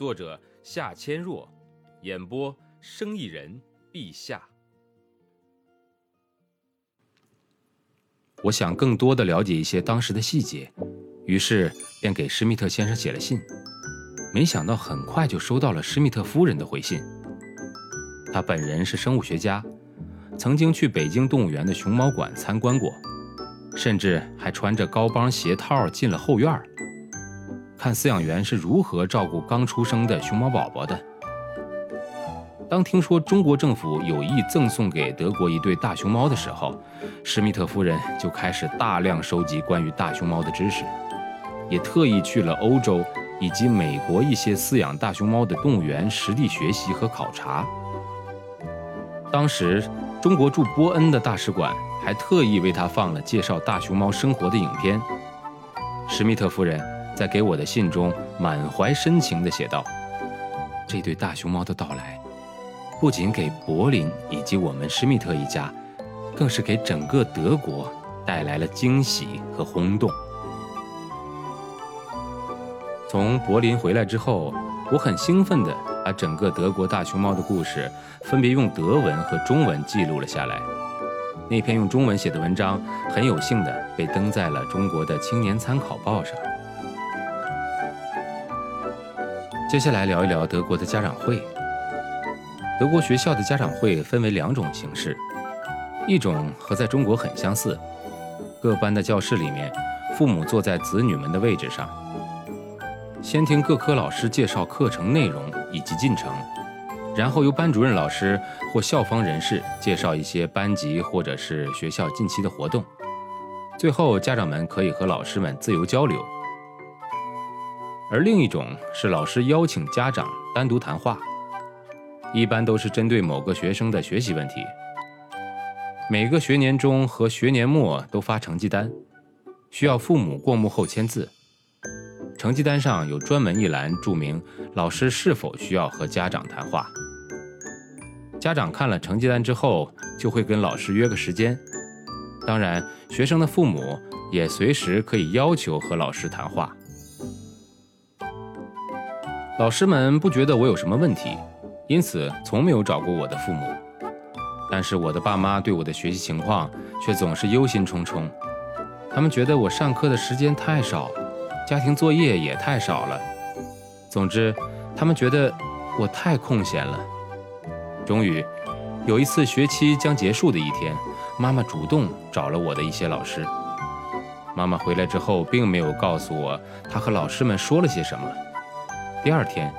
作者夏千若，演播生意人陛下。我想更多的了解一些当时的细节，于是便给施密特先生写了信。没想到很快就收到了施密特夫人的回信。她本人是生物学家，曾经去北京动物园的熊猫馆参观过，甚至还穿着高帮鞋套进了后院儿。看饲养员是如何照顾刚出生的熊猫宝宝的。当听说中国政府有意赠送给德国一对大熊猫的时候，施密特夫人就开始大量收集关于大熊猫的知识，也特意去了欧洲以及美国一些饲养大熊猫的动物园实地学习和考察。当时，中国驻波恩的大使馆还特意为他放了介绍大熊猫生活的影片。施密特夫人。在给我的信中，满怀深情地写道：“这对大熊猫的到来，不仅给柏林以及我们施密特一家，更是给整个德国带来了惊喜和轰动。”从柏林回来之后，我很兴奋地把整个德国大熊猫的故事分别用德文和中文记录了下来。那篇用中文写的文章，很有幸地被登在了中国的《青年参考报》上。接下来聊一聊德国的家长会。德国学校的家长会分为两种形式，一种和在中国很相似，各班的教室里面，父母坐在子女们的位置上，先听各科老师介绍课程内容以及进程，然后由班主任老师或校方人士介绍一些班级或者是学校近期的活动，最后家长们可以和老师们自由交流。而另一种是老师邀请家长单独谈话，一般都是针对某个学生的学习问题。每个学年中和学年末都发成绩单，需要父母过目后签字。成绩单上有专门一栏注明老师是否需要和家长谈话。家长看了成绩单之后，就会跟老师约个时间。当然，学生的父母也随时可以要求和老师谈话。老师们不觉得我有什么问题，因此从没有找过我的父母。但是我的爸妈对我的学习情况却总是忧心忡忡。他们觉得我上课的时间太少，家庭作业也太少了。总之，他们觉得我太空闲了。终于，有一次学期将结束的一天，妈妈主动找了我的一些老师。妈妈回来之后，并没有告诉我她和老师们说了些什么。第二天，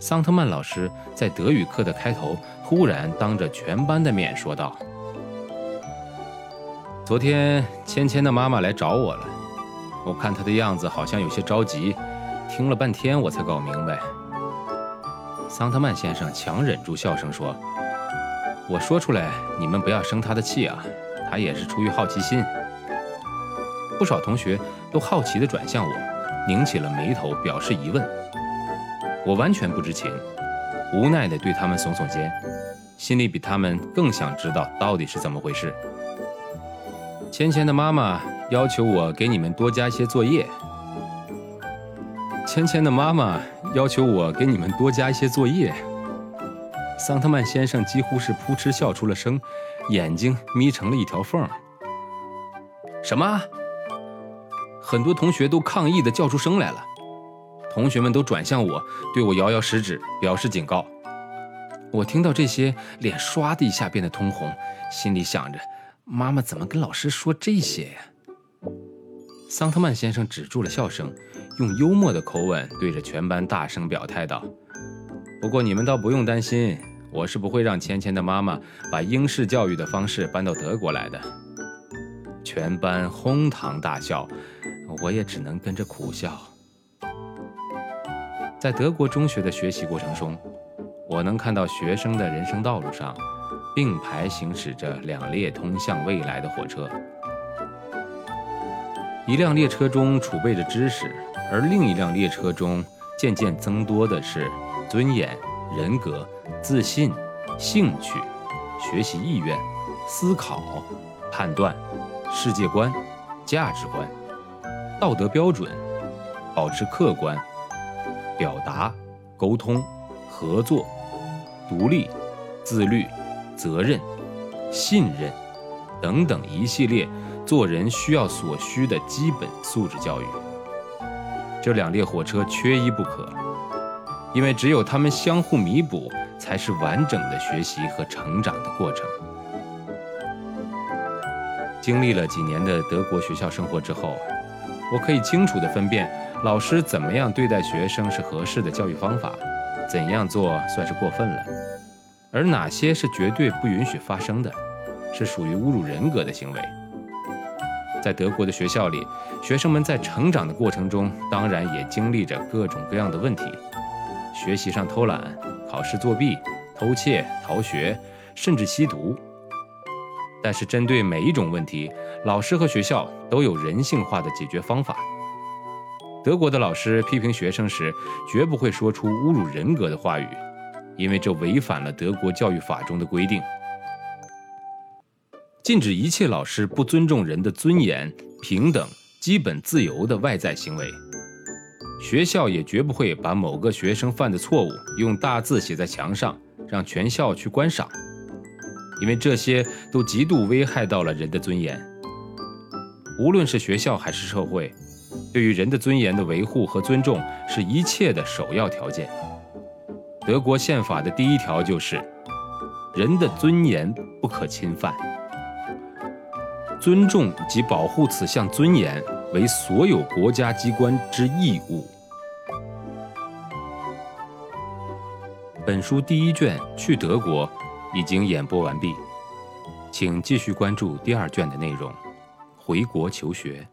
桑特曼老师在德语课的开头忽然当着全班的面说道：“昨天芊芊的妈妈来找我了，我看她的样子好像有些着急，听了半天我才搞明白。”桑特曼先生强忍住笑声说：“我说出来，你们不要生他的气啊，他也是出于好奇心。”不少同学都好奇地转向我，拧起了眉头，表示疑问。我完全不知情，无奈地对他们耸耸肩，心里比他们更想知道到底是怎么回事。芊芊的妈妈要求我给你们多加一些作业。芊芊的妈妈要求我给你们多加一些作业。桑特曼先生几乎是扑哧笑出了声，眼睛眯成了一条缝。什么？很多同学都抗议地叫出声来了。同学们都转向我，对我摇摇食指，表示警告。我听到这些，脸唰的一下变得通红，心里想着：妈妈怎么跟老师说这些呀？桑特曼先生止住了笑声，用幽默的口吻对着全班大声表态道：“不过你们倒不用担心，我是不会让芊芊的妈妈把英式教育的方式搬到德国来的。”全班哄堂大笑，我也只能跟着苦笑。在德国中学的学习过程中，我能看到学生的人生道路上并排行驶着两列通向未来的火车。一辆列车中储备着知识，而另一辆列车中渐渐增多的是尊严、人格、自信、兴趣、学习意愿、思考、判断、世界观、价值观、道德标准、保持客观。表达、沟通、合作、独立、自律、责任、信任等等一系列做人需要所需的基本素质教育。这两列火车缺一不可，因为只有它们相互弥补，才是完整的学习和成长的过程。经历了几年的德国学校生活之后，我可以清楚地分辨。老师怎么样对待学生是合适的教育方法，怎样做算是过分了，而哪些是绝对不允许发生的，是属于侮辱人格的行为。在德国的学校里，学生们在成长的过程中，当然也经历着各种各样的问题：学习上偷懒、考试作弊、偷窃、逃学，甚至吸毒。但是，针对每一种问题，老师和学校都有人性化的解决方法。德国的老师批评学生时，绝不会说出侮辱人格的话语，因为这违反了德国教育法中的规定，禁止一切老师不尊重人的尊严、平等、基本自由的外在行为。学校也绝不会把某个学生犯的错误用大字写在墙上，让全校去观赏，因为这些都极度危害到了人的尊严。无论是学校还是社会。对于人的尊严的维护和尊重是一切的首要条件。德国宪法的第一条就是：人的尊严不可侵犯。尊重及保护此项尊严为所有国家机关之义务。本书第一卷《去德国》已经演播完毕，请继续关注第二卷的内容。回国求学。